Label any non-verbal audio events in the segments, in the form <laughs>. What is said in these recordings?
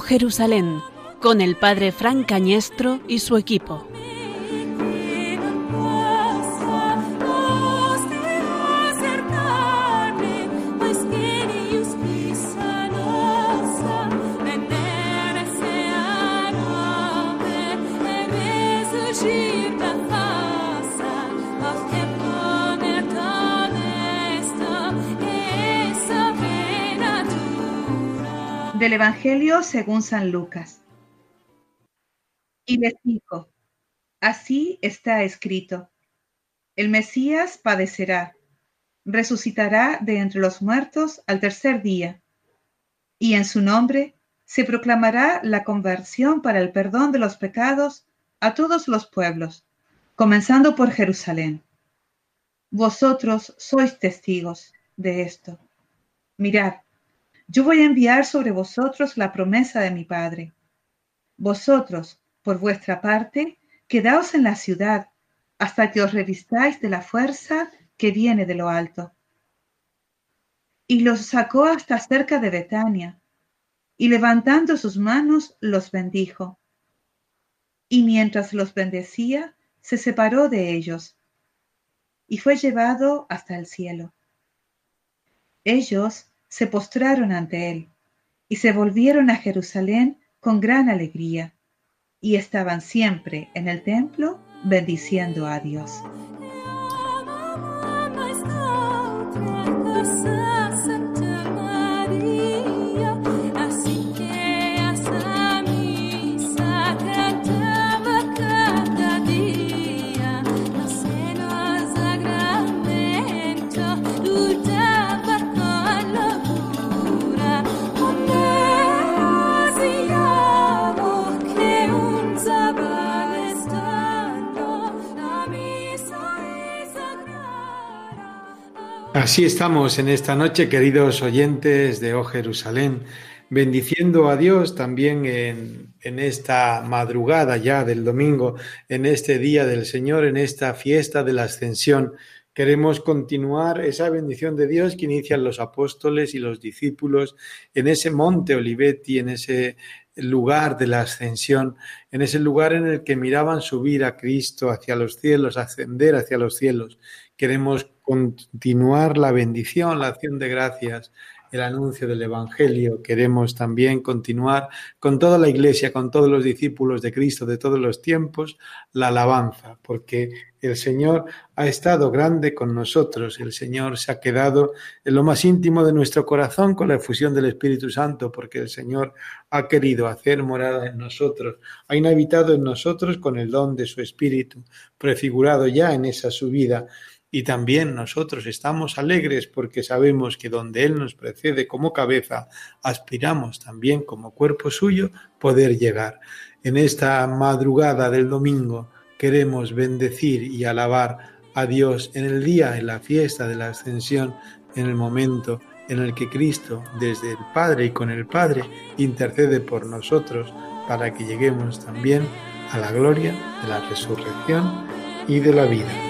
Jerusalén, con el padre Frank Cañestro y su equipo. Del Evangelio según San Lucas. Y les dijo, así está escrito, el Mesías padecerá, resucitará de entre los muertos al tercer día, y en su nombre se proclamará la conversión para el perdón de los pecados a todos los pueblos, comenzando por Jerusalén. Vosotros sois testigos de esto. Mirad, yo voy a enviar sobre vosotros la promesa de mi Padre. Vosotros, por vuestra parte, quedaos en la ciudad hasta que os revistáis de la fuerza que viene de lo alto. Y los sacó hasta cerca de Betania, y levantando sus manos los bendijo. Y mientras los bendecía, se separó de ellos, y fue llevado hasta el cielo. Ellos se postraron ante él y se volvieron a Jerusalén con gran alegría y estaban siempre en el templo bendiciendo a Dios. Así estamos en esta noche, queridos oyentes de Oh Jerusalén, bendiciendo a Dios también en, en, esta madrugada ya del domingo, en este día del Señor, en esta fiesta de la ascensión. Queremos continuar esa bendición de Dios que inician los apóstoles y los discípulos en ese monte Olivetti, en ese lugar de la ascensión, en ese lugar en el que miraban subir a Cristo hacia los cielos, ascender hacia los cielos. Queremos continuar la bendición, la acción de gracias, el anuncio del Evangelio. Queremos también continuar con toda la Iglesia, con todos los discípulos de Cristo de todos los tiempos, la alabanza, porque el Señor ha estado grande con nosotros, el Señor se ha quedado en lo más íntimo de nuestro corazón con la efusión del Espíritu Santo, porque el Señor ha querido hacer morada en nosotros, ha inhabitado en nosotros con el don de su Espíritu, prefigurado ya en esa subida y también nosotros estamos alegres porque sabemos que donde Él nos precede como cabeza, aspiramos también como cuerpo suyo poder llegar. En esta madrugada del domingo queremos bendecir y alabar a Dios en el día, en la fiesta de la ascensión, en el momento en el que Cristo, desde el Padre y con el Padre, intercede por nosotros para que lleguemos también a la gloria de la resurrección y de la vida.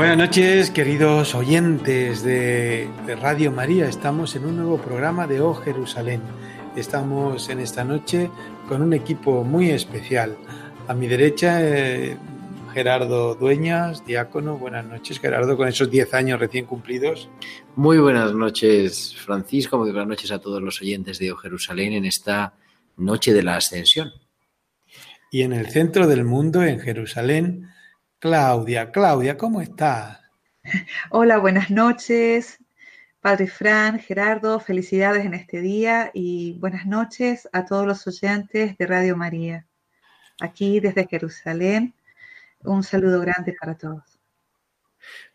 Buenas noches, queridos oyentes de, Radio María. Estamos en un nuevo programa de Oh Jerusalén. Estamos en esta noche con un equipo muy especial. A mi derecha, eh, Gerardo Dueñas, diácono. Buenas noches, Gerardo, con esos 10 años recién cumplidos. Muy buenas noches, Francisco. Muy buenas noches a todos los oyentes de Oh Jerusalén en esta noche de la Ascensión. Y en el centro del mundo, en Jerusalén, Claudia, Claudia, ¿cómo estás? Hola, buenas noches. Padre Fran, Gerardo, felicidades en este día y buenas noches a todos los oyentes de Radio María. Aquí desde Jerusalén, un saludo grande para todos.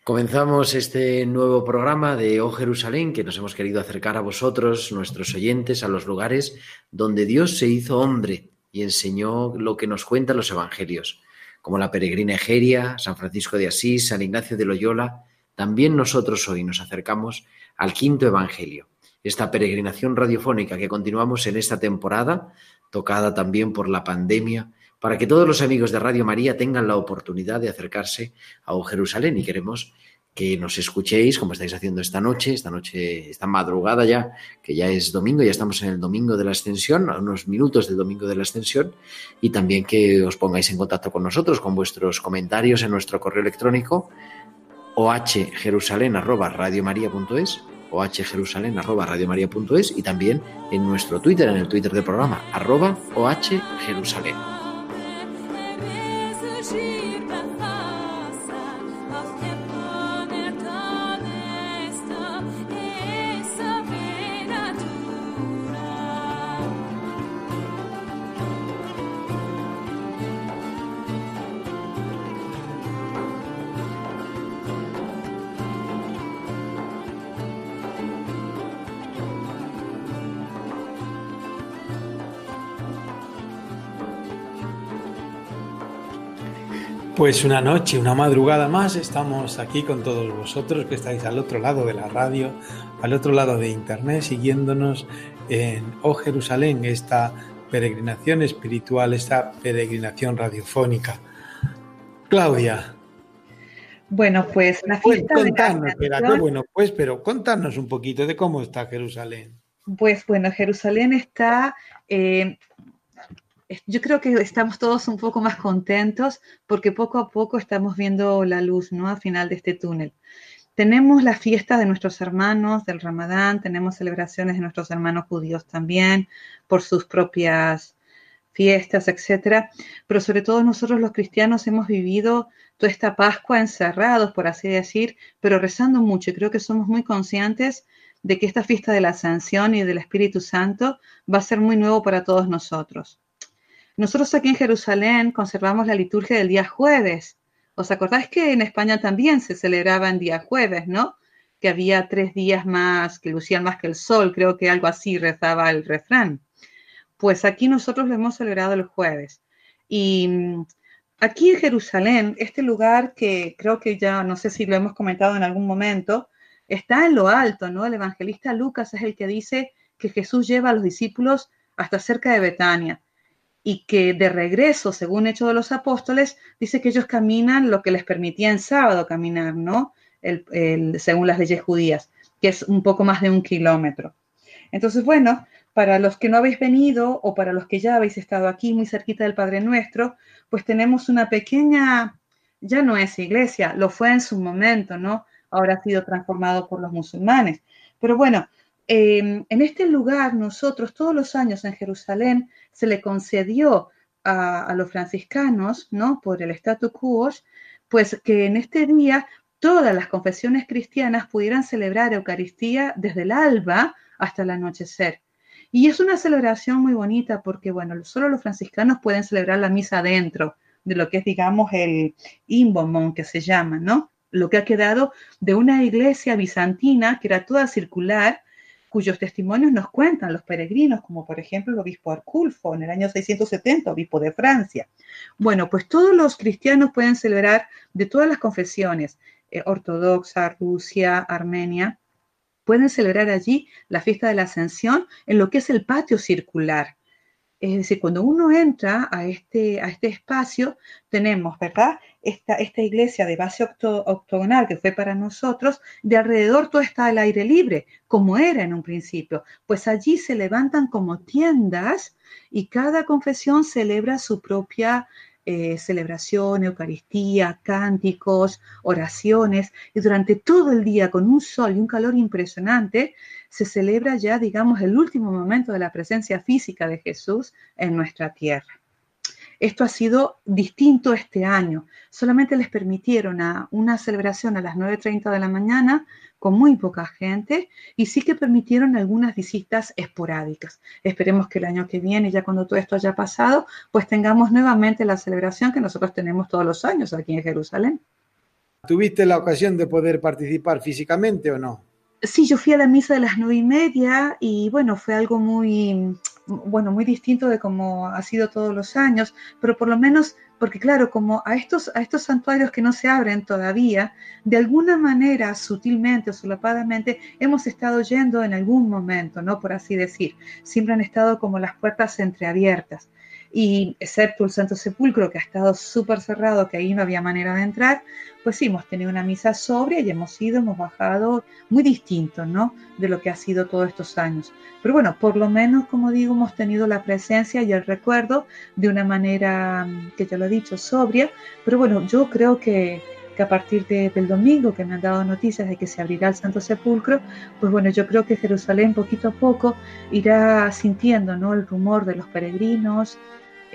Comenzamos este nuevo programa de Oh Jerusalén que nos hemos querido acercar a vosotros, nuestros oyentes, a los lugares donde Dios se hizo hombre y enseñó lo que nos cuentan los evangelios, como la peregrina Egeria, San Francisco de Asís, San Ignacio de Loyola. También nosotros hoy nos acercamos al quinto evangelio, esta peregrinación radiofónica que continuamos en esta temporada, tocada también por la pandemia, para que todos los amigos de Radio María tengan la oportunidad de acercarse a Jerusalén y queremos que nos escuchéis como estáis haciendo esta noche, esta noche, esta madrugada ya, que ya es domingo, ya estamos en el domingo de la ascensión, a unos minutos del domingo de la ascensión, y también que os pongáis en contacto con nosotros con vuestros comentarios en nuestro correo electrónico ohjerusalén@radiomaria.es ohjerusalén@radiomaria.es y también en nuestro Twitter, en el Twitter del programa arroba ohjerusalén. Pues una noche, una madrugada más, estamos aquí con todos vosotros que estáis al otro lado de la radio, al otro lado de internet, siguiéndonos en Oh Jerusalén, esta peregrinación espiritual, esta peregrinación radiofónica. Claudia. Bueno, pues la pues fiesta contarnos, qué bueno, pues, pero contarnos un poquito de cómo está Jerusalén. Pues bueno, Jerusalén está eh, yo creo que estamos todos un poco más contentos porque poco a poco estamos viendo la luz, ¿no? Al final de este túnel. Tenemos la fiesta de nuestros hermanos del Ramadán, tenemos celebraciones de nuestros hermanos judíos también por sus propias fiestas, etcétera. Pero sobre todo nosotros los cristianos hemos vivido toda esta Pascua encerrados, por así decir, pero rezando mucho. Y creo que somos muy conscientes de que esta fiesta de la Ascensión y del Espíritu Santo va a ser muy nuevo para todos nosotros. Nosotros aquí en Jerusalén conservamos la liturgia del día jueves. ¿Os acordáis que en España también se celebraba en día jueves, no? Que había tres días más, que lucían más que el sol, creo que algo así rezaba el refrán. Pues aquí nosotros lo hemos celebrado el jueves. Y mm, aquí en Jerusalén, este lugar que creo que ya, no sé si lo hemos comentado en algún momento, está en lo alto, ¿no? El evangelista Lucas es el que dice que Jesús lleva a los discípulos hasta cerca de Betania y que de regreso, según Hechos de los Apóstoles, dice que ellos caminan lo que les permitía en sábado caminar, ¿no? según las leyes judías, que es un poco más de un kilómetro. Entonces, bueno, para los que no habéis venido o para los que ya habéis estado aquí muy cerquita del Padre Nuestro, pues tenemos una pequeña, ya no es iglesia, lo fue en su momento, ¿no? Ahora ha sido transformado por los musulmanes. Pero bueno, Em, en este lugar nosotros todos los años en Jerusalén se le concedió a, los franciscanos, ¿no? Por el statu quo, pues que en este día todas las confesiones cristianas pudieran celebrar Eucaristía desde el alba hasta el anochecer. Y es una celebración muy bonita porque, bueno, solo los franciscanos pueden celebrar la misa dentro de lo que es, digamos, el imbomón que se llama, ¿no? Lo que ha quedado de una iglesia bizantina que era toda circular cuyos testimonios nos cuentan los peregrinos, como por ejemplo el obispo Arculfo en el año 670, obispo de Francia. Bueno, pues todos los cristianos pueden celebrar de todas las confesiones, eh, ortodoxa, Rusia, Armenia, pueden celebrar allí la fiesta de la ascensión en lo que es el patio circular. Es decir, cuando uno entra a este, a este espacio, tenemos, ¿verdad? Esta, esta iglesia de base octogonal que fue para nosotros, de alrededor todo está al aire libre, como era en un principio. Pues allí se levantan como tiendas y cada confesión celebra su propia eh, celebración, Eucaristía, cánticos, oraciones, y durante todo el día con un sol y un calor impresionante, se celebra ya, digamos, el último momento de la presencia física de Jesús en nuestra tierra. Esto ha sido distinto este año. Solamente les permitieron a una celebración a las 9.30 de la mañana con muy poca gente y sí que permitieron algunas visitas esporádicas. Esperemos que el año que viene, ya cuando todo esto haya pasado, pues tengamos nuevamente la celebración que nosotros tenemos todos los años aquí en Jerusalén. ¿Tuviste la ocasión de poder participar físicamente o no? Sí, yo fui a la misa de las nueve y media y bueno, fue algo muy bueno, muy distinto de como ha sido todos los años, pero por lo menos, porque claro, como a estos, a estos santuarios que no se abren todavía, de alguna manera, sutilmente o solapadamente, hemos estado yendo en algún momento, ¿no? Por así decir. Siempre han estado como las puertas entreabiertas y excepto el Santo Sepulcro, que ha estado súper cerrado, que ahí no había manera de entrar, pues sí, hemos tenido una misa sobria y hemos ido, hemos bajado muy distinto, ¿no? De lo que ha sido todos estos años. Pero bueno, por lo menos, como digo, hemos tenido la presencia y el recuerdo de una manera, mm, que ya lo he dicho, sobria, pero bueno, yo creo que, que a partir del domingo que me han dado noticias de que se abrirá el Santo Sepulcro, pues bueno, yo creo que Jerusalén poquito a poco irá sintiendo ¿no? el rumor de los peregrinos,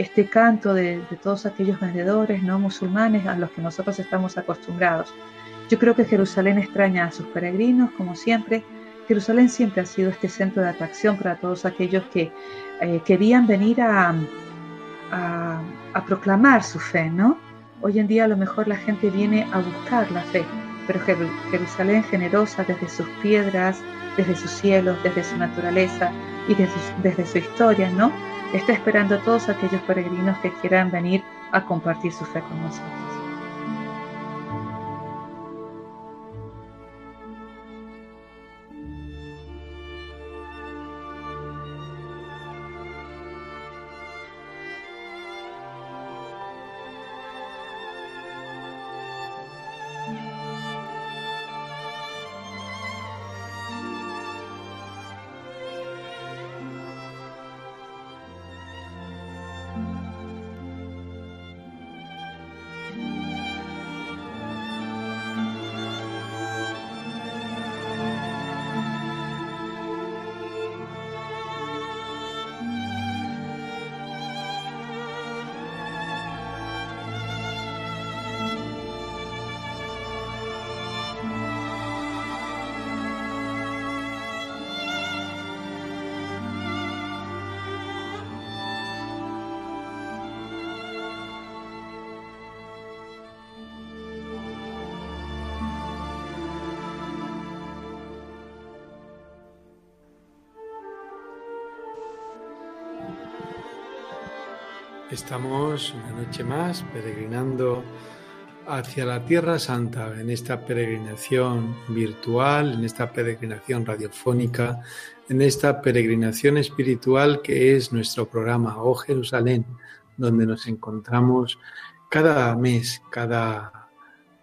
este canto de, todos aquellos vendedores no musulmanes a los que nosotros estamos acostumbrados. Yo creo que Jerusalén extraña a sus peregrinos, como siempre. Jerusalén siempre ha sido este centro de atracción para todos aquellos que eh, querían venir a, proclamar su fe, ¿no? Hoy en día a lo mejor la gente viene a buscar la fe, pero Jerusalén generosa desde sus piedras, desde sus cielos, desde su naturaleza y desde su historia, ¿no? Está esperando a todos aquellos peregrinos que quieran venir a compartir su fe con nosotros. Estamos una noche más peregrinando hacia la Tierra Santa en esta peregrinación virtual, en esta peregrinación radiofónica, en esta peregrinación espiritual que es nuestro programa Oh Jerusalén, donde nos encontramos cada mes, cada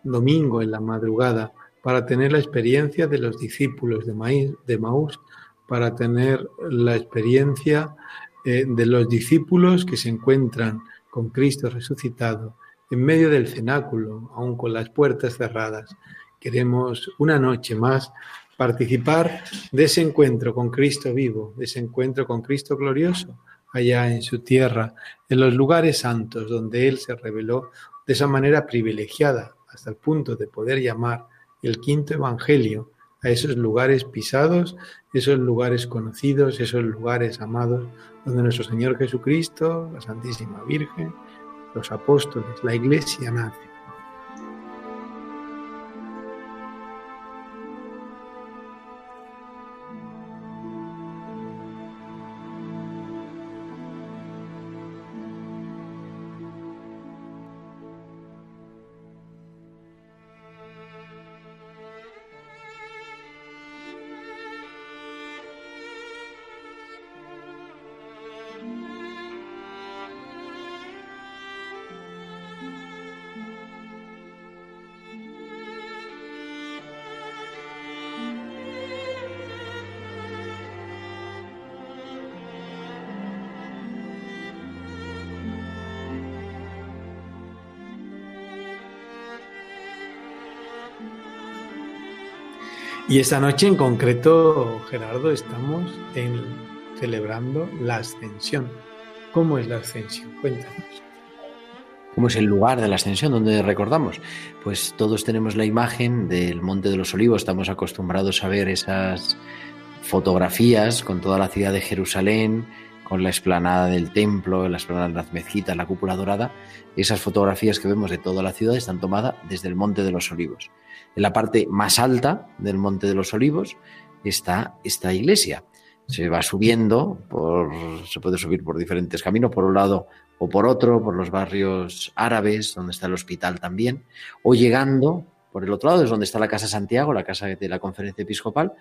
domingo en la madrugada para tener la experiencia de los discípulos de, de Maús, para tener la experiencia eh, de los discípulos que se encuentran con Cristo resucitado en medio del cenáculo, aún con las puertas cerradas. Queremos una noche más participar de ese encuentro con Cristo vivo, de ese encuentro con Cristo glorioso, allá en su tierra, en los lugares santos donde Él se reveló de esa manera privilegiada, hasta el punto de poder llamar el quinto Evangelio a esos lugares pisados, esos lugares conocidos, esos lugares amados donde nuestro Señor Jesucristo, la Santísima Virgen, los apóstoles, la Iglesia nace. Y esta noche en concreto, Gerardo, estamos celebrando la ascensión. ¿Cómo es la ascensión? Cuéntanos. ¿Cómo es el lugar de la ascensión donde recordamos? Pues todos tenemos la imagen del Monte de los Olivos, estamos acostumbrados a ver esas fotografías con toda la ciudad de Jerusalén, con la explanada del templo, la explanada de las mezquitas, la cúpula dorada. Esas fotografías que vemos de toda la ciudad están tomadas desde el Monte de los Olivos. En la parte más alta del Monte de los Olivos está esta iglesia. Se va subiendo, se puede subir por diferentes caminos, por un lado o por otro, por los barrios árabes, donde está el hospital también, o llegando por el otro lado, es donde está la Casa Santiago, la casa de la Conferencia Episcopal,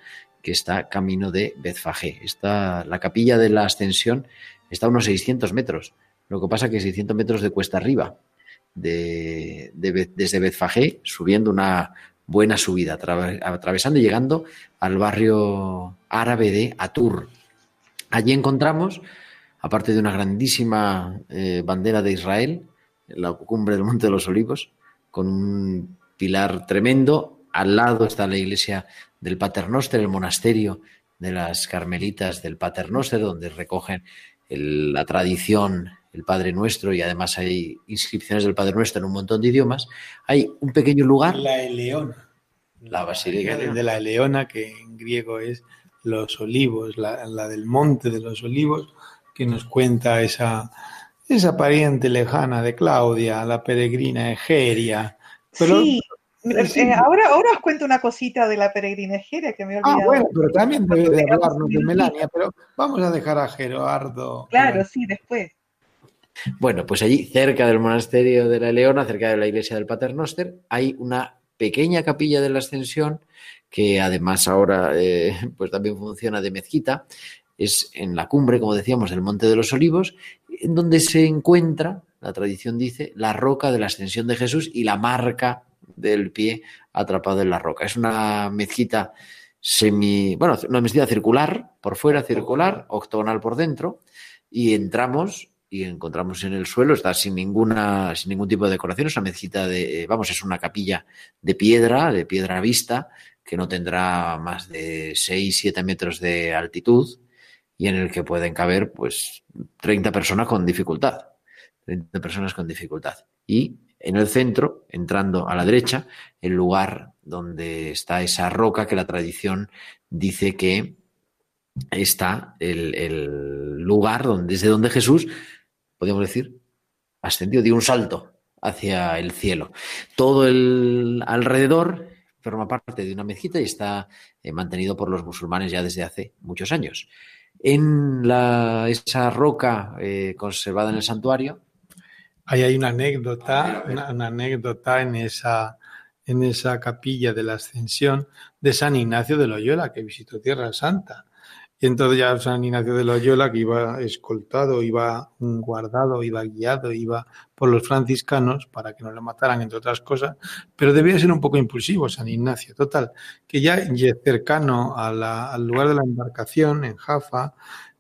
que está camino de Betfagé. Está, la capilla de la Ascensión está a unos 600 metros. Lo que pasa es que 600 metros de cuesta arriba, de, desde Betfagé, subiendo una buena subida, atravesando y llegando al barrio árabe de Atur. Allí encontramos, aparte de una grandísima eh, bandera de Israel, en la cumbre del Monte de los Olivos, con un pilar tremendo. Al lado está la iglesia del Paternoster, el monasterio de las Carmelitas del Paternoster, donde recogen la tradición, el Padre Nuestro, y además hay inscripciones del Padre Nuestro en un montón de idiomas. Hay un pequeño lugar. La Eleona. La Basílica de la Eleona, que en griego es los olivos, la, del monte de los olivos, que nos cuenta esa, esa pariente lejana de Claudia, la peregrina Egeria. Sí, eh, ahora, ahora os cuento una cosita de la peregrina Egeria que me he ah, olvidado. Ah, bueno, pero también debe de hablarnos de Melania, pero vamos a dejar a Gerardo. Claro, sí, después. Bueno, pues allí, cerca del monasterio de la Leona, cerca de la iglesia del Paternoster, hay una pequeña capilla de la Ascensión que además ahora eh, pues también funciona de mezquita. Es en la cumbre, como decíamos, del Monte de los Olivos, en donde se encuentra, la tradición dice, la roca de la ascensión de Jesús y la marca del pie atrapado en la roca. Es una mezquita semi, bueno, una mezquita circular, por fuera circular, octogonal por dentro, y entramos y encontramos en el suelo, está sin ninguna, sin ningún tipo de decoración, es una mezquita de, vamos, es una capilla de piedra, de piedra vista, que no tendrá más de 6, 7 metros de altitud y en el que pueden caber pues 30 personas con dificultad. 30 personas con dificultad. Y en el centro, entrando a la derecha, el lugar donde está esa roca que la tradición dice que está el, lugar donde, desde donde Jesús, podríamos decir, ascendió, dio un salto hacia el cielo. Todo el alrededor forma parte de una mezquita y está eh, mantenido por los musulmanes ya desde hace muchos años. En la, esa roca eh, conservada en el santuario Ahí hay una anécdota, una, anécdota en esa, en esa capilla de la Ascensión de San Ignacio de Loyola, que visitó Tierra Santa. Y entonces ya San Ignacio de Loyola, que iba escoltado, iba guardado, iba guiado, iba por los franciscanos para que no le mataran, entre otras cosas, pero debía ser un poco impulsivo San Ignacio. Total, que ya cercano al lugar de la embarcación, en Jaffa,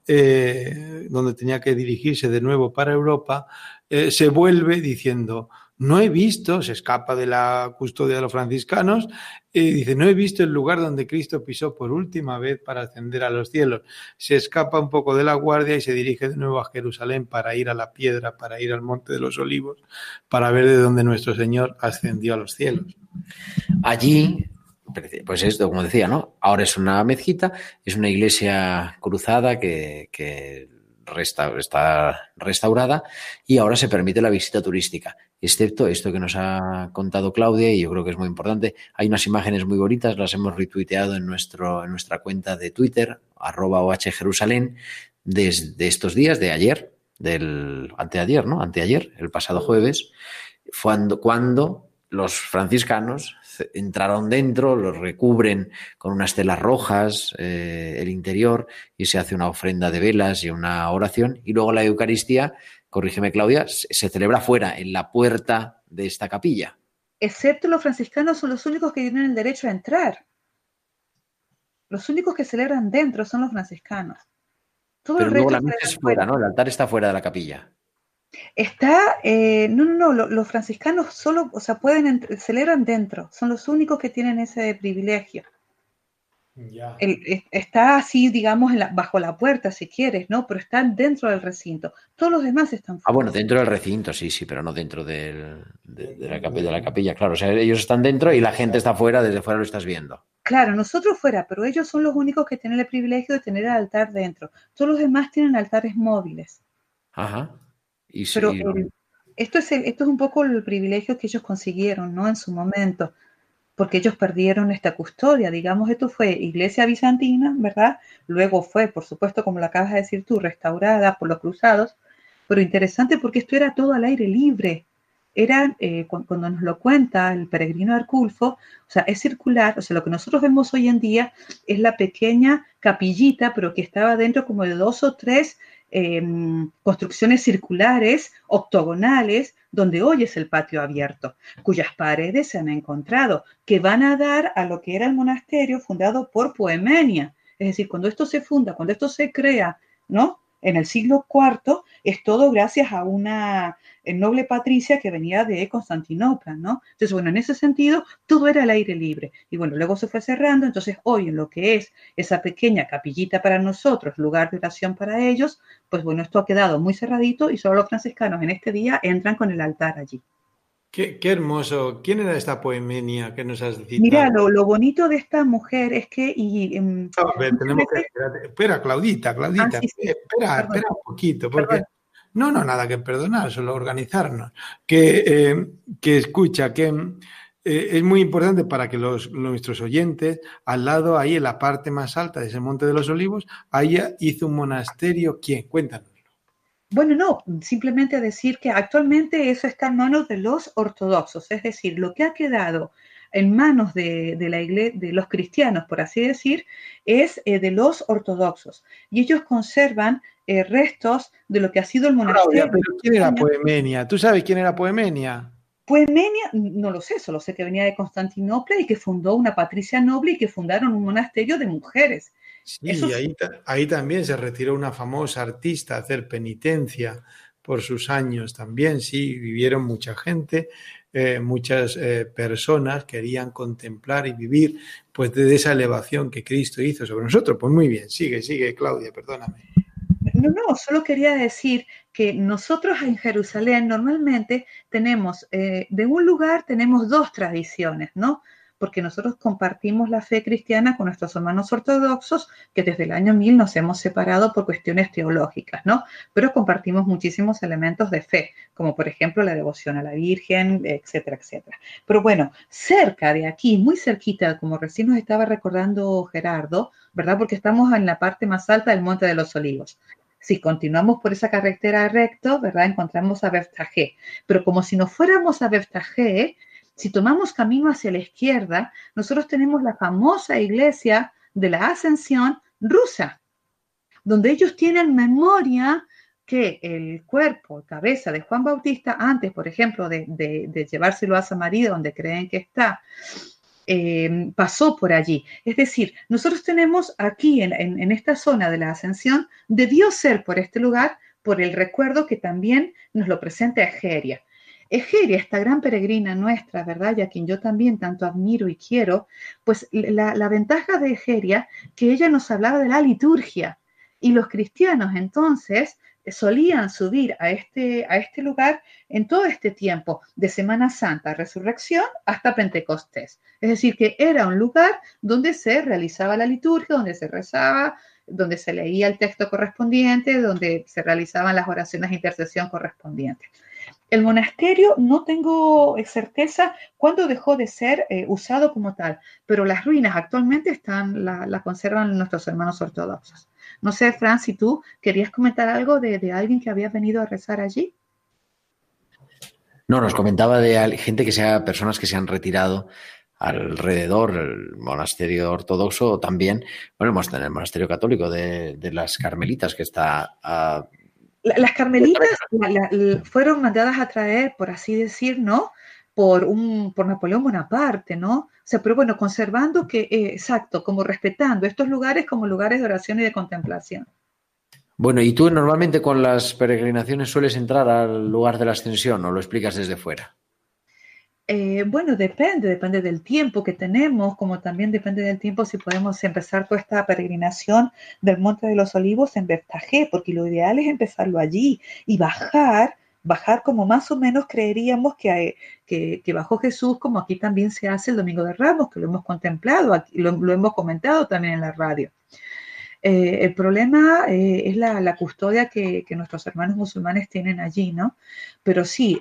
eh, donde tenía que dirigirse de nuevo para Europa, eh, se vuelve diciendo, no he visto, se escapa de la custodia de los franciscanos, y dice, no he visto el lugar donde Cristo pisó por última vez para ascender a los cielos. Se escapa un poco de la guardia y se dirige de nuevo a Jerusalén para ir a la piedra, para ir al Monte de los Olivos, para ver de dónde nuestro Señor ascendió a los cielos. Allí, pues esto, como decía, ¿no? Ahora es una mezquita, es una iglesia cruzada que, que está restaurada y ahora se permite la visita turística, excepto esto que nos ha contado Claudia y yo creo que es muy importante. Hay unas imágenes muy bonitas, las hemos retuiteado en, nuestro, en nuestra cuenta de Twitter, arroba OH Jerusalén, desde estos días, de ayer, del anteayer, ¿no? Anteayer, el pasado jueves, cuando, cuando los franciscanos entraron dentro, los recubren con unas telas rojas eh, el interior y se hace una ofrenda de velas y una oración y luego la Eucaristía, corrígeme Claudia, se celebra fuera, en la puerta de esta capilla. Excepto los franciscanos son los únicos que tienen el derecho a entrar. Los únicos que celebran dentro son los franciscanos. Todo Pero el luego la misa es fuera, ¿no? El altar está fuera de la capilla. Está, eh, no, no, no, los franciscanos solo, o sea, pueden, celebran dentro, son los únicos que tienen ese privilegio. está así, digamos, bajo la puerta, si quieres, ¿no? Pero están dentro del recinto. Todos los demás están fuera. Ah, bueno, dentro del recinto, sí, sí, pero no dentro de, la capilla, de la capilla, claro. O sea, ellos están dentro y la gente está fuera, desde fuera lo estás viendo. Claro, nosotros fuera, pero ellos son los únicos que tienen el privilegio de tener el altar dentro. Todos los demás tienen altares móviles. Ajá. Pero esto, es esto es un poco el privilegio que ellos consiguieron, ¿no? En su momento. porque ellos perdieron esta custodia. Digamos, esto fue iglesia bizantina, ¿verdad? Luego fue, por supuesto, como lo acabas de decir tú, restaurada por los cruzados, pero interesante porque esto era todo al aire libre. Era, eh, cuando nos lo cuenta el peregrino Arculfo, o sea, es circular, o sea, lo que nosotros vemos hoy en día es la pequeña capillita, pero que estaba dentro como de dos o tres construcciones circulares, octogonales, donde hoy es el patio abierto, cuyas paredes se han encontrado, que van a dar a lo que era el monasterio fundado por Poemenia. Es decir, cuando esto se funda, cuando esto se crea, ¿no? En el siglo IV, es todo gracias a una noble patricia que venía de Constantinopla, ¿no? Entonces, bueno, en ese sentido, todo era al aire libre. Y bueno, luego se fue cerrando, entonces hoy en lo que es esa pequeña capillita para nosotros, lugar de oración para ellos, pues bueno, esto ha quedado muy cerradito y solo los franciscanos en este día entran con el altar allí. Qué, hermoso. ¿Quién era esta poemenia que nos has dicho? Mira, lo, bonito de esta mujer es que... Y, em, tenemos que... Espera, Claudita, Claudita, ah, espera, espera un poquito, porque... No, no, nada que perdonar, solo organizarnos. Que, eh, que escucha, que eh, es muy importante para que los, nuestros oyentes, al lado, ahí en la parte más alta de ese Monte de los Olivos, haya hizo un monasterio. ¿Quién? Cuéntanos. Bueno, no, simplemente decir que actualmente eso está en manos de los ortodoxos, es decir, lo que ha quedado en manos de, la iglesia, de los cristianos, por así decir, es eh, de los ortodoxos. Y ellos conservan eh, restos de lo que ha sido el monasterio. pero ¿quién era Poemenia? ¿Tú sabes quién era Poemenia? Poemenia, no lo sé, solo sé que venía de Constantinopla y que fundó una patricia noble y que fundaron un monasterio de mujeres. Sí, ahí, ahí, también se retiró una famosa artista a hacer penitencia por sus años también, sí, vivieron mucha gente, eh, muchas eh, personas querían contemplar y vivir pues de esa elevación que Cristo hizo sobre nosotros. Pues muy bien, sigue, sigue, Claudia, perdóname. No, no, solo quería decir que nosotros en Jerusalén normalmente tenemos, eh, de un lugar tenemos dos tradiciones, ¿no? Porque nosotros compartimos la fe cristiana con nuestros hermanos ortodoxos, que desde el año 1000 nos hemos separado por cuestiones teológicas, ¿no? Pero compartimos muchísimos elementos de fe, como por ejemplo la devoción a la Virgen, etcétera, etcétera. Pero bueno, cerca de aquí, muy cerquita, como recién nos estaba recordando Gerardo, ¿verdad? Porque estamos en la parte más alta del Monte de los Olivos. Si continuamos por esa carretera recto, ¿verdad? Encontramos a Bertajé. Pero como si no fuéramos a Bertajé, si tomamos camino hacia la izquierda, nosotros tenemos la famosa iglesia de la Ascensión rusa, donde ellos tienen memoria que el cuerpo, cabeza de Juan Bautista, antes, por ejemplo, de, llevárselo a Samaria, donde creen que está, eh, pasó por allí. Es decir, nosotros tenemos aquí en, esta zona de la ascensión, debió ser por este lugar, por el recuerdo que también nos lo presenta Egeria. Egeria, esta gran peregrina nuestra, ¿verdad? Y quien yo también tanto admiro y quiero, pues la, la ventaja de Egeria, que ella nos hablaba de la liturgia. Y los cristianos entonces solían subir a este, a este lugar en todo este tiempo, de Semana Santa, Resurrección, hasta Pentecostés. Es decir, que era un lugar donde se realizaba la liturgia, donde se rezaba, donde se leía el texto correspondiente, donde se realizaban las oraciones de intercesión correspondientes. El monasterio no tengo certeza cuándo dejó de ser eh, usado como tal, pero las ruinas actualmente están, la, la conservan nuestros hermanos ortodoxos. No sé, Fran, si tú querías comentar algo de, alguien que había venido a rezar allí. No, nos comentaba de gente que sea, personas que se han retirado alrededor, el monasterio ortodoxo también, bueno, el monasterio católico de, las Carmelitas que está Las Carmelitas fueron mandadas a traer, por así decir, ¿no? por, un, por Napoleón Bonaparte, ¿no? O sea, pero bueno, conservando que, eh, exacto, como respetando estos lugares como lugares de oración y de contemplación. Bueno, ¿y tú normalmente con las peregrinaciones sueles entrar al lugar de la ascensión o lo explicas desde fuera? Eh, bueno, depende, depende del tiempo que tenemos, como también depende del tiempo si podemos empezar toda esta peregrinación del Monte de los Olivos en Bertajé, porque lo ideal es empezarlo allí y bajar bajar como más o menos creeríamos que, que, bajó Jesús, como aquí también se hace el Domingo de Ramos, que lo hemos contemplado, aquí, lo, hemos comentado también en la radio. Eh, el problema eh, es la, custodia que, nuestros hermanos musulmanes tienen allí, ¿no? Pero sí,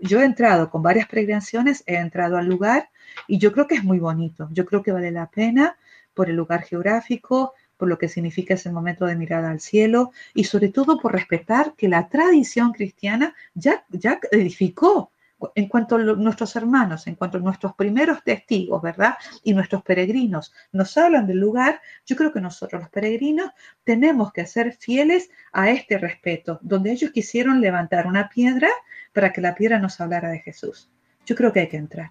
yo he entrado con varias peregrinaciones, he entrado al lugar y yo creo que es muy bonito, yo creo que vale la pena por el lugar geográfico, por lo que significa ese momento de mirada al cielo y sobre todo por respetar que la tradición cristiana ya, ya edificó en cuanto a nuestros hermanos, en cuanto a nuestros primeros testigos, ¿verdad? Y nuestros peregrinos nos hablan del lugar, yo creo que nosotros los peregrinos tenemos que ser fieles a este respeto, donde ellos quisieron levantar una piedra para que la piedra nos hablara de Jesús. Yo creo que hay que entrar.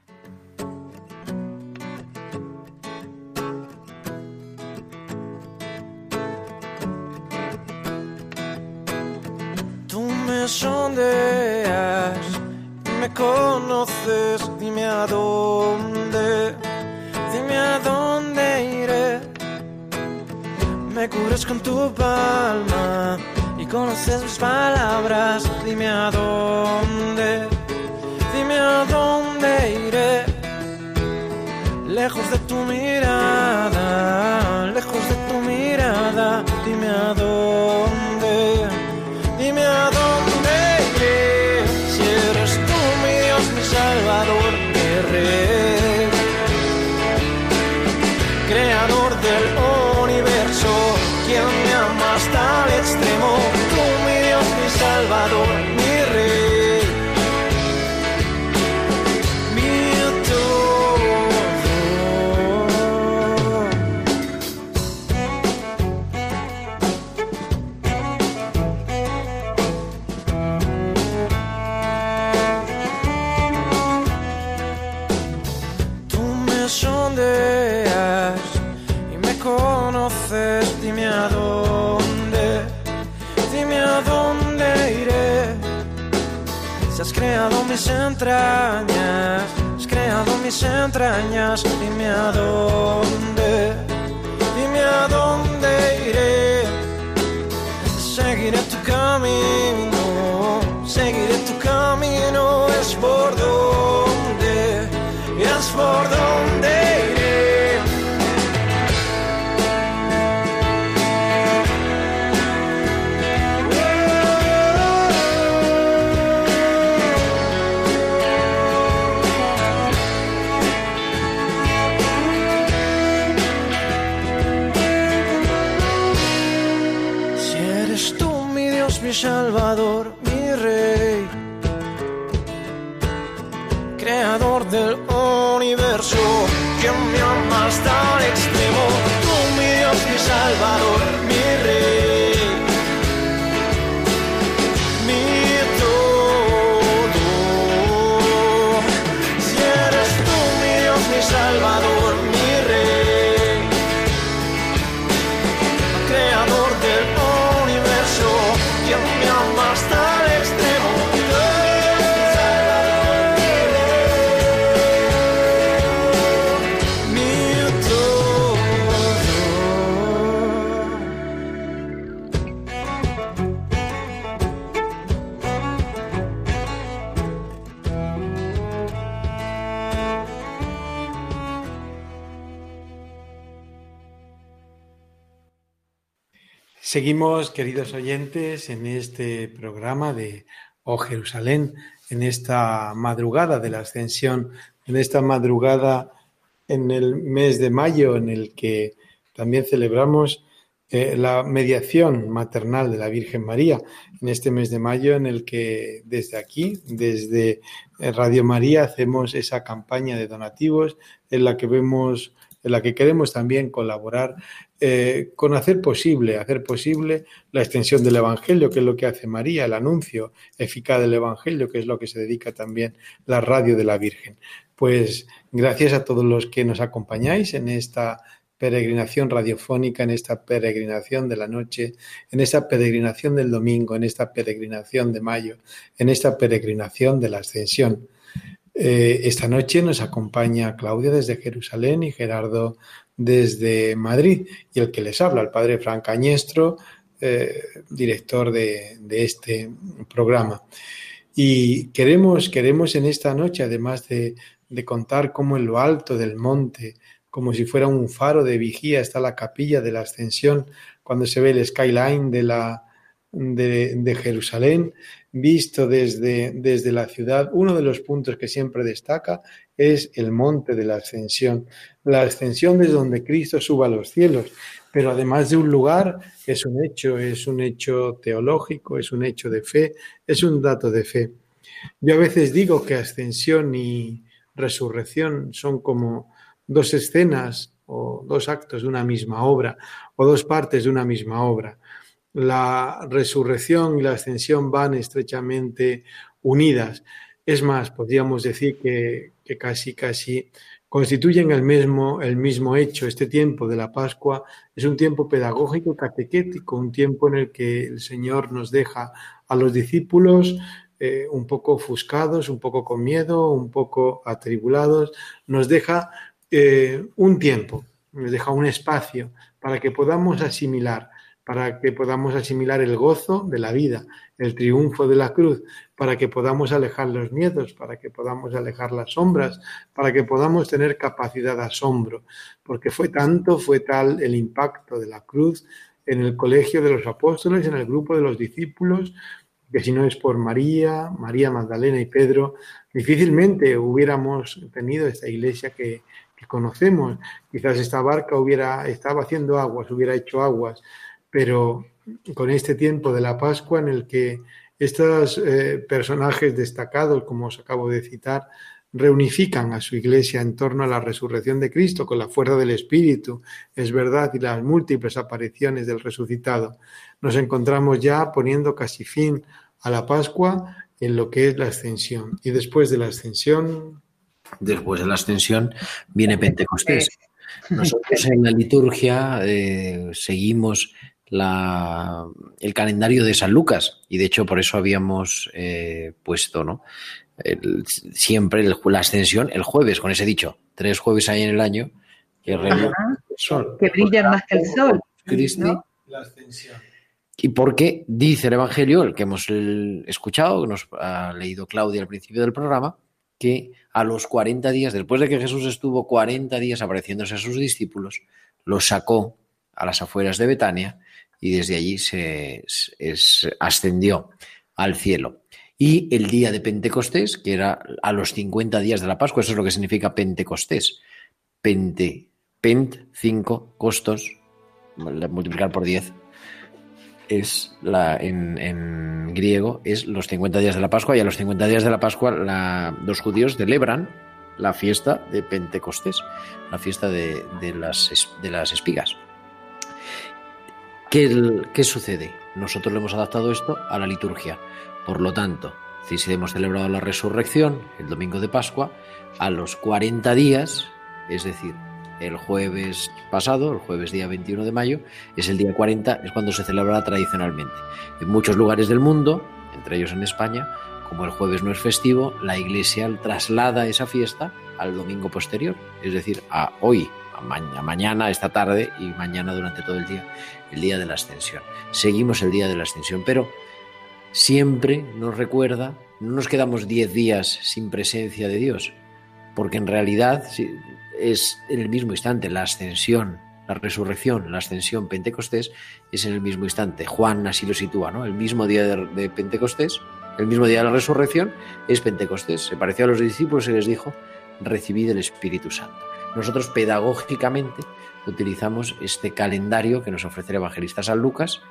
Tú me me conoces, dime a dónde, dime a dónde iré. Me cubres con tu palma y conoces mis palabras, dime a dónde, dime a dónde iré. Lejos de tu mirada, lejos de tu mirada, dime a dónde, creador del entrañas, has creado mis entrañas, dime a dónde, dime a dónde iré. Seguiré tu camino, seguiré tu camino, es por donde, es por Seguimos, queridos oyentes, en este programa de Oh Jerusalén, en esta madrugada de la ascensión, en esta madrugada en el mes de mayo, en el que también celebramos eh, la mediación maternal de la Virgen María, en este mes de mayo en el que desde aquí, desde Radio María, hacemos esa campaña de donativos en la que vemos en la que queremos también colaborar eh, con hacer posible, hacer posible la extensión del Evangelio, que es lo que hace María, el anuncio eficaz del Evangelio, que es lo que se dedica también la radio de la Virgen. Pues gracias a todos los que nos acompañáis en esta peregrinación radiofónica, en esta peregrinación de la noche, en esta peregrinación del domingo, en esta peregrinación de mayo, en esta peregrinación de la ascensión. Eh, esta noche nos acompaña Claudia desde Jerusalén y Gerardo desde Madrid y el que les habla, el padre Fran Cañestro, eh, director de, este programa. Y queremos, queremos en esta noche, además de, contar cómo en lo alto del monte como si fuera un faro de vigía, está la capilla de la ascensión, cuando se ve el skyline de, la, de, de Jerusalén, visto desde, desde la ciudad. Uno de los puntos que siempre destaca es el monte de la ascensión. La ascensión desde donde Cristo suba a los cielos, pero además de un lugar, es un hecho, es un hecho teológico, es un hecho de fe, es un dato de fe. Yo a veces digo que ascensión y resurrección son como dos escenas o dos actos de una misma obra o dos partes de una misma obra. La resurrección y la ascensión van estrechamente unidas. Es más, podríamos decir que, casi, casi constituyen el mismo, el mismo hecho. Este tiempo de la Pascua es un tiempo pedagógico, catequético, un tiempo en el que el Señor nos deja a los discípulos eh, un poco ofuscados, un poco con miedo, un poco atribulados, nos deja eh, un tiempo, nos deja un espacio para que podamos asimilar, para que podamos asimilar el gozo de la vida, el triunfo de la cruz, para que podamos alejar los miedos, para que podamos alejar las sombras, para que podamos tener capacidad de asombro, porque fue tanto, fue tal el impacto de la cruz en el colegio de los apóstoles, en el grupo de los discípulos, que si no es por María, María Magdalena y Pedro, difícilmente hubiéramos tenido esta iglesia que, que conocemos. Quizás esta barca hubiera, estaba haciendo aguas, hubiera hecho aguas, pero con este tiempo de la Pascua en el que estos eh, personajes destacados, como os acabo de citar, reunifican a su iglesia en torno a la resurrección de Cristo con la fuerza del Espíritu, es verdad, y las múltiples apariciones del resucitado. Nos encontramos ya poniendo casi fin a la Pascua en lo que es la ascensión. Y después de la ascensión, Después de la ascensión viene Pentecostés. Nosotros en la liturgia eh, seguimos la, el calendario de San Lucas y de hecho por eso habíamos eh, puesto ¿no? El- siempre el- la ascensión el jueves, con ese dicho. Tres jueves hay en el año que Ajá, el sol. que brillan más que el sol. Cristi. ¿no? la ascensión. Y porque dice el Evangelio, el que hemos escuchado, que nos ha leído Claudia al principio del programa, que a los 40 días, después de que Jesús estuvo 40 días apareciéndose a sus discípulos, los sacó a las afueras de Betania y desde allí se, ascendió al cielo. Y el día de Pentecostés, que era a los 50 días de la Pascua, eso es lo que significa Pentecostés. Pente, pent, 5, costos, multiplicar por 10, es la, en, en griego es los 50 días de la Pascua y a los 50 días de la Pascua la- los judíos celebran la fiesta de Pentecostés, la fiesta de, las, de las espigas. ¿Qué, sucede? Nosotros le hemos adaptado esto a la liturgia. Por lo tanto, si hemos celebrado la resurrección, el domingo de Pascua, a los 40 días, es decir, el jueves pasado, el jueves día 21 de mayo, es el día 40, es cuando se celebra tradicionalmente. En muchos lugares del mundo, entre ellos en España, como el jueves no es festivo, la iglesia traslada esa fiesta al domingo posterior, es decir, a hoy, mañana, esta tarde y mañana durante todo el día, el día de la ascensión. Seguimos el día de la ascensión, pero siempre nos recuerda, no nos quedamos 10 días sin presencia de Dios, porque en realidad es en el mismo instante la ascensión, la resurrección, la ascensión, Pentecostés, es en el mismo instante. Juan así lo sitúa, ¿no? El mismo día de, de Pentecostés, el mismo día de la resurrección es Pentecostés. Se pareció a los discípulos y les dijo, recibid el Espíritu Santo. Nosotros pedagógicamente utilizamos este calendario que nos ofrece el evangelista San Lucas,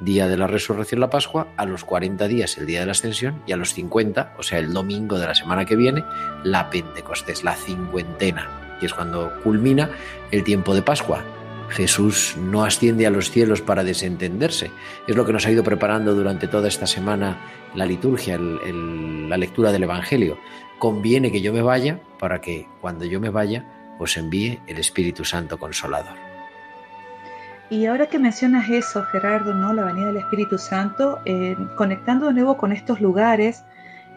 día de la resurrección, la Pascua, a los 40 días el día de la ascensión y a los 50, o sea, el domingo de la semana que viene, la Pentecostés, la cincuentena, que es cuando culmina el tiempo de Pascua. Jesús no asciende a los cielos para desentenderse. Es lo que nos ha ido preparando durante toda esta semana la liturgia, la lectura del Evangelio. Conviene que yo me vaya para que cuando yo me vaya os envíe el Espíritu Santo Consolador. Y ahora que mencionas eso, Gerardo, ¿no? La venida del Espíritu Santo, eh, conectando de nuevo con estos lugares,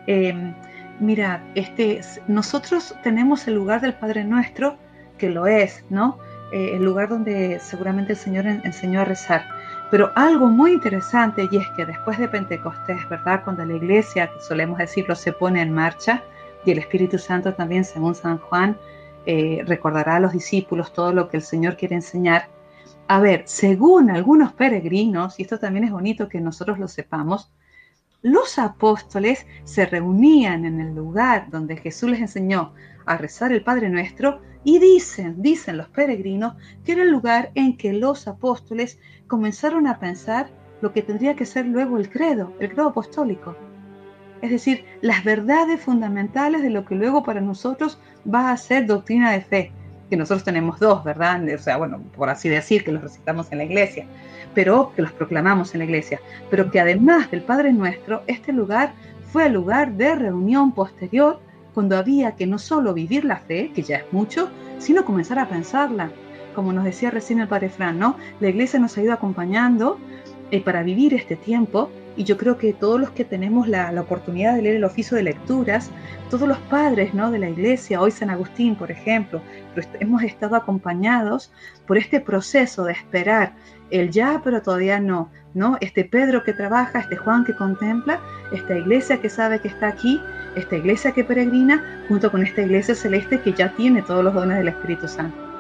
eh, mira, este, nosotros tenemos el lugar del Padre Nuestro, que lo es, ¿no? Eh, el lugar donde seguramente el Señor en- enseñó a rezar. Pero algo muy interesante, y es que después de Pentecostés, ¿verdad? Cuando la iglesia, solemos decirlo, se pone en marcha, y el Espíritu Santo también, según San Juan, eh, recordará a los discípulos todo lo que el Señor quiere enseñar. A ver, según algunos peregrinos, y esto también es bonito que nosotros lo sepamos, los apóstoles se reunían en el lugar donde Jesús les enseñó a rezar el Padre Nuestro y dicen, dicen los peregrinos, que era el lugar en que los apóstoles comenzaron a pensar lo que tendría que ser luego el credo, el credo apostólico. Es decir, las verdades fundamentales de lo que luego para nosotros va a ser doctrina de fe, que nosotros tenemos dos, ¿verdad? O sea, bueno, por así decir, que los recitamos en la iglesia, pero que los proclamamos en la iglesia, pero que además del Padre Nuestro, este lugar fue el lugar de reunión posterior cuando había que no solo vivir la fe, que ya es mucho, sino comenzar a pensarla. Como nos decía recién el Padre Fran, ¿no? La iglesia nos ha ido acompañando eh, para vivir este tiempo y yo creo que todos los que tenemos la, oportunidad de leer el oficio de lecturas, todos los padres ¿no? de la iglesia, hoy San Agustín, por ejemplo, hemos estado acompañados por este proceso de esperar el ya, pero todavía no, ¿no? Este Pedro que trabaja, este Juan que contempla, esta iglesia que sabe que está aquí, esta iglesia que peregrina, junto con esta iglesia celeste que ya tiene todos los dones del Espíritu Santo.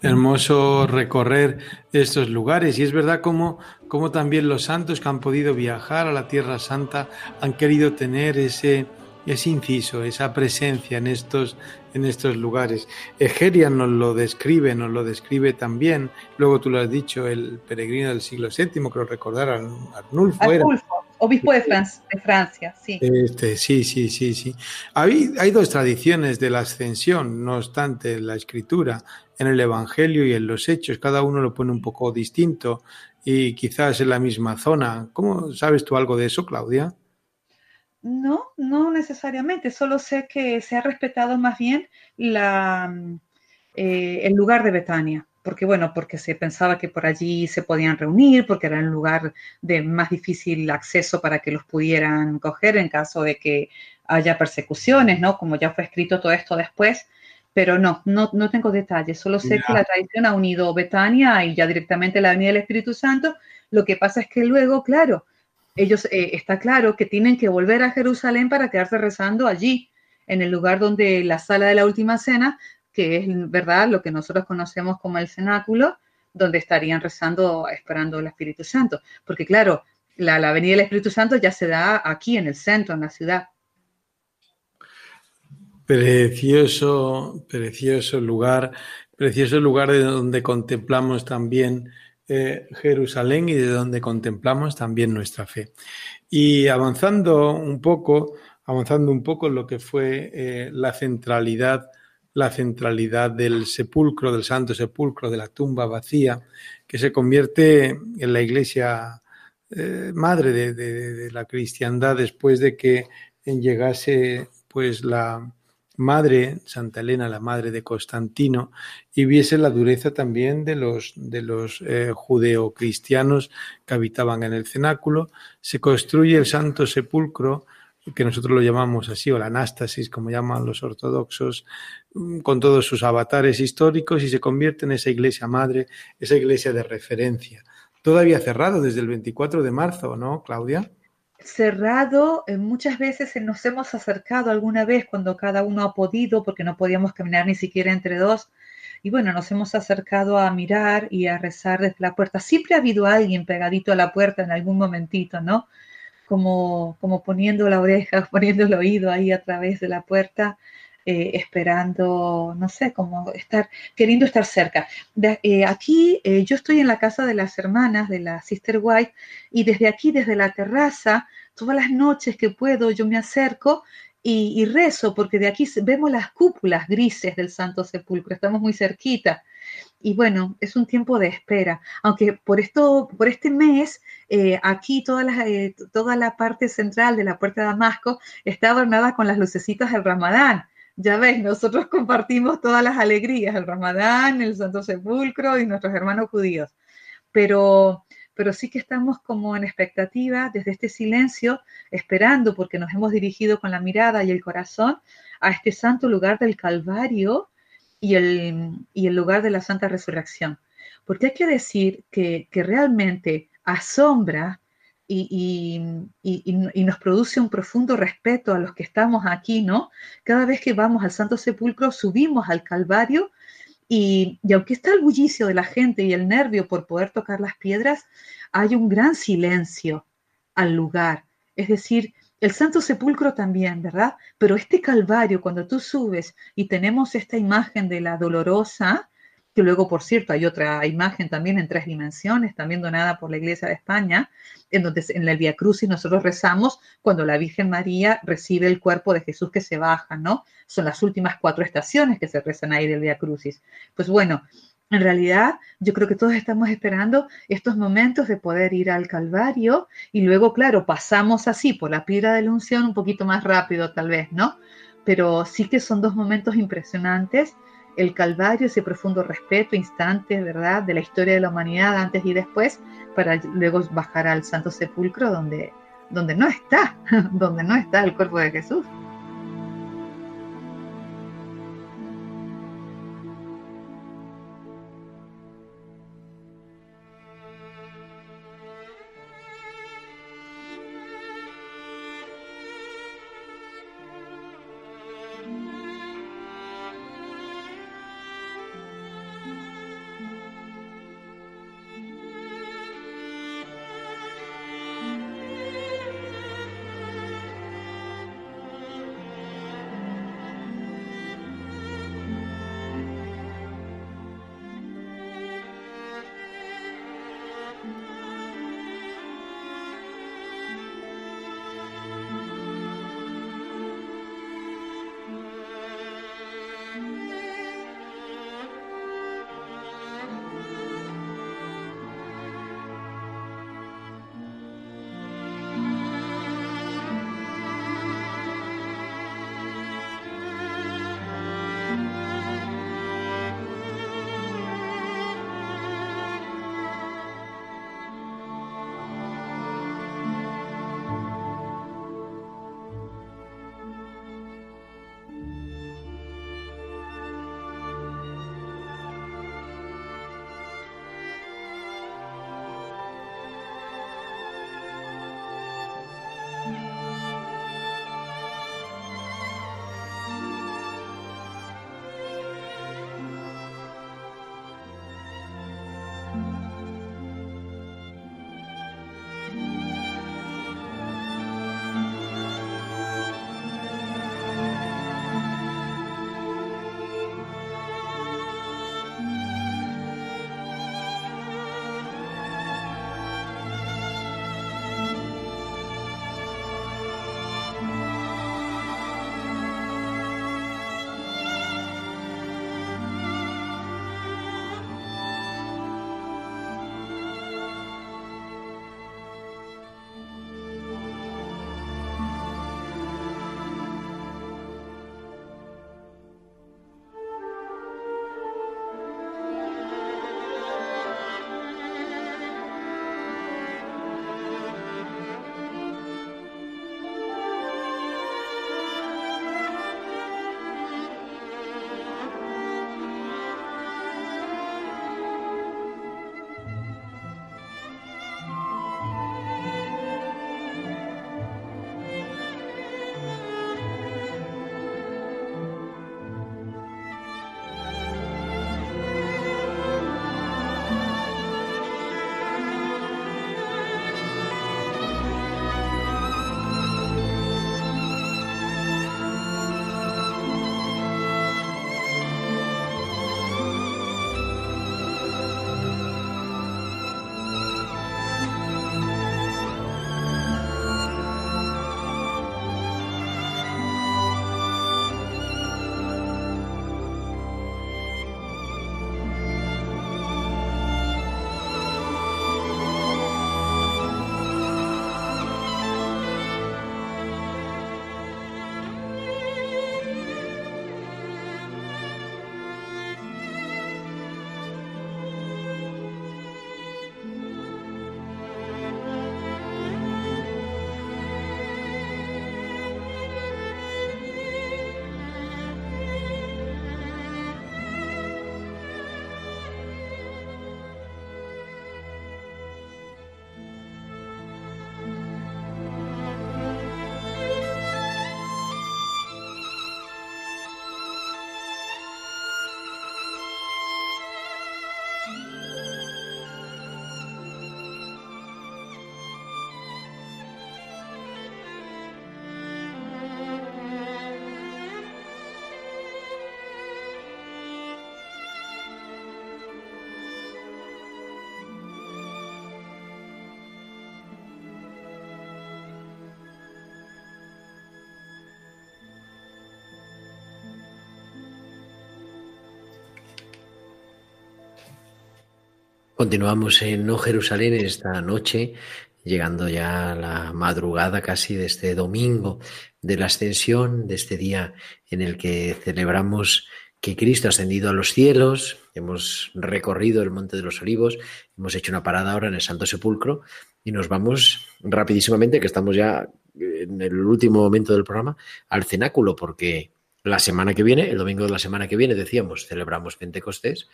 Hermoso recorrer estos lugares y es verdad como, como también los santos que han podido viajar a la Tierra Santa han querido tener ese, ese inciso, esa presencia en estos, en estos lugares. Egeria nos lo describe, nos lo describe también, luego tú lo has dicho, el peregrino del siglo VII, creo recordar, Arnulfo. Arnulfo. Obispo de, Francia, sí. Este, sí, sí, sí, sí. Hay, hay dos tradiciones de la ascensión, no obstante, la escritura en el Evangelio y en los Hechos. Cada uno lo pone un poco distinto y quizás en la misma zona. ¿Cómo sabes tú algo de eso, Claudia? No, no necesariamente. Solo sé que se ha respetado más bien la, eh, el lugar de Betania porque bueno, porque se pensaba que por allí se podían reunir, porque era un lugar de más difícil acceso para que los pudieran coger en caso de que haya persecuciones, ¿no? Como ya fue escrito todo esto después, pero no, no, no tengo detalles, solo sé que la tradición ha unido Betania y ya directamente la Avenida del Espíritu Santo. Lo que pasa es que luego, claro, ellos eh, está claro que tienen que volver a Jerusalén para quedarse rezando allí, en el lugar donde la sala de la última cena, que es verdad lo que nosotros conocemos como el cenáculo, donde estarían rezando, esperando el Espíritu Santo. Porque claro, la, la Avenida del Espíritu Santo ya se da aquí en el centro, en la ciudad. Precioso, precioso lugar, precioso lugar de donde contemplamos también eh, Jerusalén y de donde contemplamos también nuestra fe. Y avanzando un poco, avanzando un poco en lo que fue eh, la centralidad, la centralidad del sepulcro, del Santo Sepulcro, de la tumba vacía, que se convierte en la iglesia eh, madre de, la cristiandad después de que llegase pues la, madre, Santa Elena, la madre de Constantino, y viese la dureza también de los, de los eh, judeocristianos que habitaban en el cenáculo, se construye el Santo Sepulcro, que nosotros lo llamamos así, o la anástasis, como llaman los ortodoxos, mm, con todos sus avatares históricos, y se convierte en esa iglesia madre, esa iglesia de referencia. Todavía cerrado desde el 24 de marzo, ¿no, Claudia? cerrado, eh, muchas veces nos hemos acercado alguna vez cuando cada uno ha podido, porque no podíamos caminar ni siquiera entre dos, y bueno, nos hemos acercado a mirar y a rezar desde la puerta. Siempre ha habido alguien pegadito a la puerta en algún momentito, ¿no? Como, como poniendo la oreja, <laughs> poniendo el oído ahí a través de la puerta eh, esperando, no sé, como estar, queriendo estar cerca. Eh, aquí eh, yo estoy en la casa de las hermanas de la Sister White y desde aquí, desde la terraza, todas las noches que puedo, yo me acerco y, y, rezo, porque de aquí vemos las cúpulas grises del Santo Sepulcro, estamos muy cerquita. Y bueno, es un tiempo de espera, aunque por esto, por este mes, eh, aquí toda la, eh, toda la parte central de la puerta de Damasco está adornada con las lucecitas del Ramadán. Ya ves, nosotros <laughs> compartimos todas las alegrías, el Ramadán, el Santo Sepulcro y nuestros hermanos judíos, pero, pero sí que estamos como en expectativa desde este silencio, esperando, porque nos hemos dirigido con la mirada y el corazón a este santo lugar del Calvario y el, y el lugar de la Santa Resurrección. Porque hay que decir que, que realmente asombra y, nos produce un profundo respeto a los que estamos aquí, ¿no? Cada vez que vamos al Santo Sepulcro, subimos al Calvario y, aunque está el bullicio de la gente y el nervio por poder tocar las piedras, hay un gran silencio al lugar. Es decir, el Santo Sepulcro también, ¿verdad? Pero este Calvario, cuando tú subes y tenemos esta imagen de la dolorosa, que luego, por cierto, hay otra imagen también en tres dimensiones, también donada por la Iglesia de España, en donde en el Via Crucis nosotros rezamos cuando la Virgen María recibe el cuerpo de Jesús que se baja, ¿no? Son las últimas cuatro estaciones que se rezan ahí del Via Crucis. Pues bueno, en realidad, yo creo que todos estamos esperando estos momentos de poder ir al Calvario y luego, claro, pasamos así por la piedra de la unción un poquito más rápido tal vez, ¿no? Pero sí que son dos momentos impresionantes el Calvario, ese profundo respeto, instante, ¿verdad?, de la historia de la humanidad antes y después, para luego bajar al Santo Sepulcro donde, donde no está, <laughs> donde no está el cuerpo de Jesús. Continuamos en No Jerusalén esta noche, llegando ya a la madrugada casi de este domingo de la ascensión, de este día en el que celebramos que Cristo ha ascendido a los cielos, hemos recorrido el Monte de los Olivos, hemos hecho una parada ahora en el Santo Sepulcro y nos vamos rapidísimamente, que estamos ya en el último momento del programa, al cenáculo, porque la semana que viene, el domingo de la semana que viene, decíamos, celebramos Pentecostés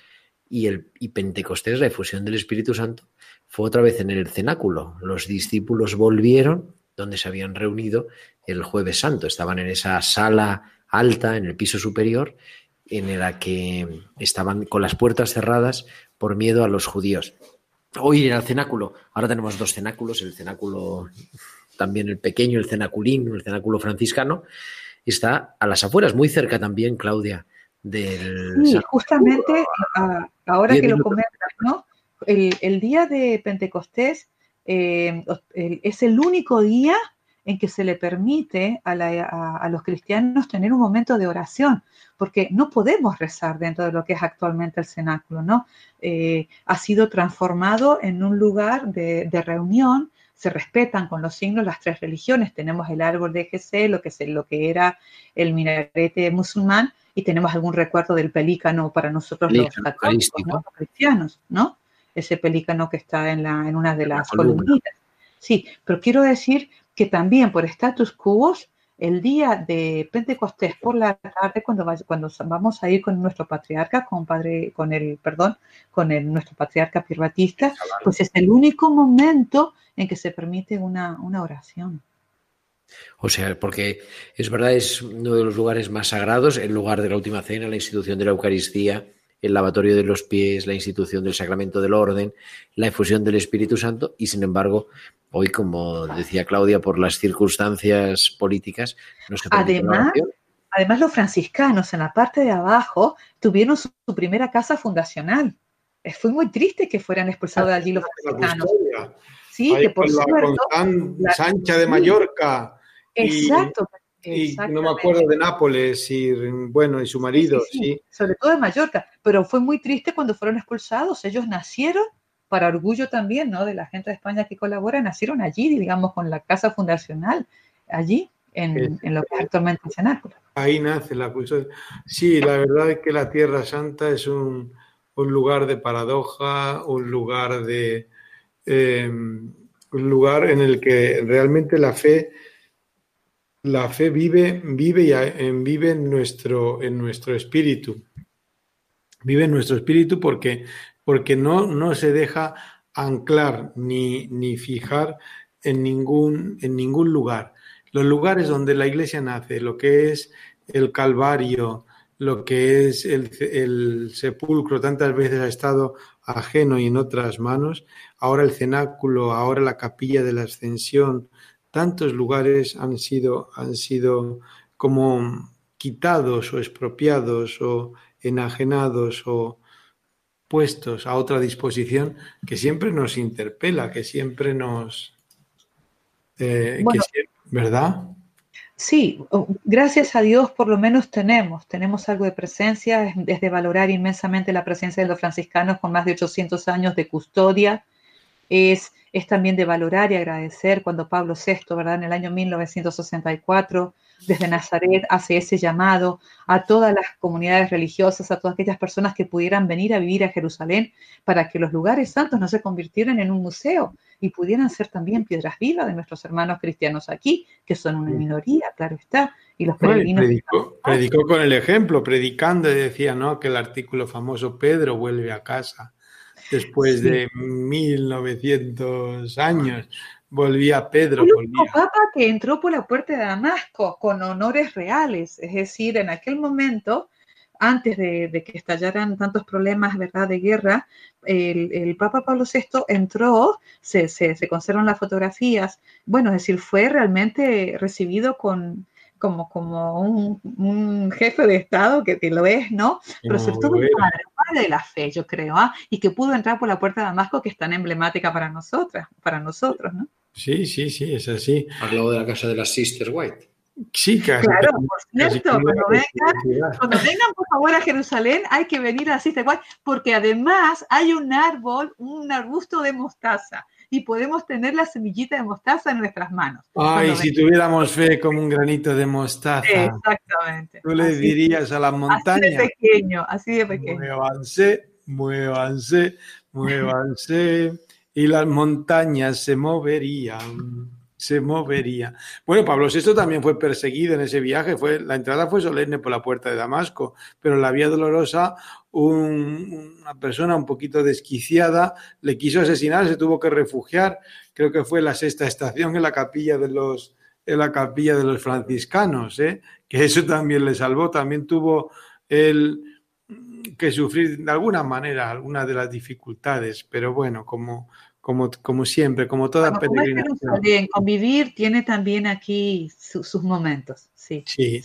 y, el, y Pentecostés, la efusión del Espíritu Santo, fue otra vez en el cenáculo. Los discípulos volvieron donde se habían reunido el jueves santo. Estaban en esa sala alta, en el piso superior, en la que estaban con las puertas cerradas por miedo a los judíos. Hoy era el cenáculo. Ahora tenemos dos cenáculos, el cenáculo también el pequeño, el cenaculín, el cenáculo franciscano. Está a las afueras, muy cerca también, Claudia, del... Sí, justamente ahora que lo comentas, ¿no? El, día de Pentecostés eh, es el único día en que se le permite a, los cristianos tener un momento de oración, porque no podemos rezar dentro de lo que es actualmente el cenáculo, ¿no? Eh, ha sido transformado en un lugar de, reunión, se respetan con los signos las tres religiones, tenemos el árbol de GC, lo que, lo que era el minarete musulmán, y tenemos algún recuerdo del pelícano para nosotros los católicos, los cristianos, ¿no? Ese pelícano que está en, la, en una de las columnitas. Sí, pero quiero decir que también por status quo, el día de Pentecostés por la tarde, cuando, cuando vamos a ir con nuestro patriarca, con padre, con el, perdón, con el, nuestro patriarca pirbatista, pues es el único momento en que se permite una, una oración. O sea, porque es verdad, es uno de los lugares más sagrados, el lugar de la última cena, la institución de la Eucaristía, el lavatorio de los pies, la institución del sacramento del orden, la efusión del Espíritu Santo, y sin embargo, hoy, como decía Claudia, por las circunstancias políticas, no se Además, además, los franciscanos en la parte de abajo tuvieron su, primera casa fundacional. Fue muy triste que fueran expulsados de allí los franciscanos. Sí, que por la Sancha de Mallorca. Exacto. Y, no me acuerdo de Nápoles y bueno y su marido sí, sobre todo de Mallorca. Pero fue muy triste cuando fueron expulsados. Ellos nacieron para orgullo también no de la gente de España que colabora nacieron allí digamos con la casa fundacional allí en, en lo que es actualmente cenáculo ahí nace la cultura. Sí la verdad es que la Tierra Santa es un, un lugar de paradoja un lugar de eh, lugar en el que realmente la fe, la fe vive, vive, y, vive en, nuestro, en nuestro espíritu. Vive en nuestro espíritu porque, porque no, no se deja anclar ni, ni fijar en ningún, en ningún lugar. Los lugares donde la iglesia nace, lo que es el Calvario, lo que es el, el sepulcro, tantas veces ha estado ajeno y en otras manos, ahora el cenáculo, ahora la capilla de la ascensión, tantos lugares han sido, han sido como quitados o expropiados o enajenados o puestos a otra disposición que siempre nos interpela, que siempre nos... Eh, ¿Verdad? Sí, gracias a Dios por lo menos tenemos, tenemos algo de presencia, es, de valorar inmensamente la presencia de los franciscanos con más de 800 años de custodia, es, es también de valorar y agradecer cuando Pablo VI, ¿verdad? En el año 1964, desde Nazaret hace ese llamado a todas las comunidades religiosas, a todas aquellas personas que pudieran venir a vivir a Jerusalén para que los lugares santos no se convirtieran en un museo y pudieran ser también piedras vivas de nuestros hermanos cristianos aquí, que son una minoría, claro está, y los peregrinos. predicó, con el ejemplo, predicando y decía, ¿no? Que el artículo famoso Pedro vuelve a casa después de 1900 años volvía Pedro. El volvía. papa que entró por la puerta de Damasco con honores reales, es decir, en aquel momento, antes de, que estallaran tantos problemas ¿verdad? de guerra, el, Papa Pablo VI entró, se, se, conservan las fotografías, bueno, es decir, fue realmente recibido con, como, como un, jefe de Estado que, que, lo es, ¿no? Pero sobre todo un padre, padre de la fe, yo creo, ¿ah? y que pudo entrar por la puerta de Damasco, que es tan emblemática para nosotras, para nosotros, ¿no? Sí, sí, sí, es así. Al lado de la casa de las Sister White. Sí, casi. Claro, por cierto, cuando vengan, cuando vengan por favor a Jerusalén hay que venir así, tal cual, porque además hay un árbol, un arbusto de mostaza y podemos tener la semillita de mostaza en nuestras manos. Ay, si tuviéramos fe como un granito de mostaza. Exactamente. tú le Así- dirías a la Así de montaña, pequeño, así de pequeño. muévanse, muévanse, muévanse, y las montañas se moverían, se moverían. Bueno, Pablo VI también fue perseguido en ese viaje, fue, la entrada fue solemne por la puerta de Damasco, pero en la vía dolorosa un- una persona un poquito desquiciada le quiso asesinar, se tuvo que refugiar, creo que fue la sexta estación en la capilla de los en la capilla de los franciscanos, ¿eh? que eso también le salvó, también tuvo el que sufrir de alguna manera algunas de las dificultades, pero bueno, como, como, como siempre, como toda Bueno, peregrinación. Convivir tiene también aquí su- sus momentos. Sí, Sí.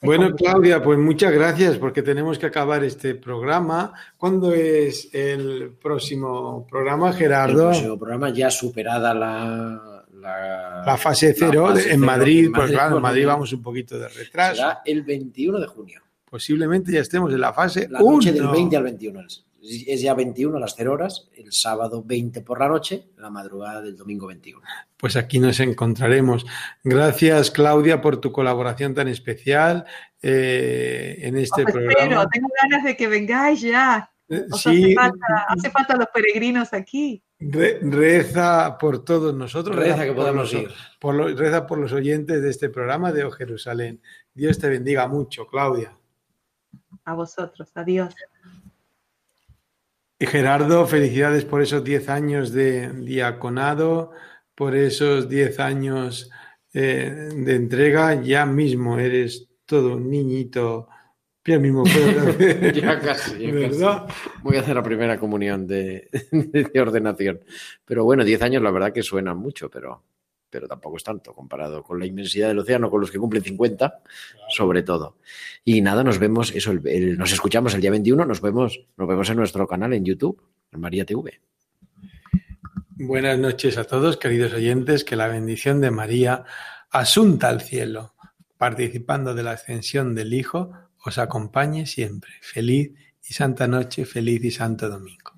Bueno. Claudia, pues muchas gracias porque tenemos que acabar este programa. ¿Cuándo es el próximo programa, El Gerardo? próximo programa ya superada la, la, La fase cero la fase de- en cero Madrid, en pues claro, en Madrid vamos un poquito de retraso. Será el 21 de junio. Posiblemente ya estemos en la fase La noche 1. del 20 al 21. Es ya 21 a las 0 horas, el sábado 20 por la noche, la madrugada del domingo 21. Pues aquí nos encontraremos. Gracias, Claudia, por tu colaboración tan especial eh, en este Os programa. espero, tengo ganas de que vengáis ya. Eh, Os Sí, hace, falta, hace falta los peregrinos aquí. re- reza por todos nosotros. Reza que por podamos los- ir. por los- reza por los oyentes de este programa de O Jerusalén. Dios te bendiga mucho, Claudia. A vosotros. Adiós. Y Gerardo, felicidades por esos 10 años de diaconado, por esos 10 años eh, de entrega. Ya mismo eres todo un niñito. Ya mismo <laughs> Ya casi, ya ¿Verdad? Voy a hacer la primera comunión de, <laughs> de ordenación. Pero bueno, 10 años la verdad que suenan mucho, pero, pero tampoco es tanto comparado con la inmensidad del océano, con los que cumplen 50, sobre todo. Y nada, nos vemos, eso, el- el- nos escuchamos el día 21, nos vemos, nos vemos en nuestro canal en YouTube, en María TV. Buenas noches a todos, queridos oyentes. Que la bendición de María, asunta al cielo, participando de la ascensión del Hijo, os acompañe siempre. Feliz y santa noche, feliz y santo domingo.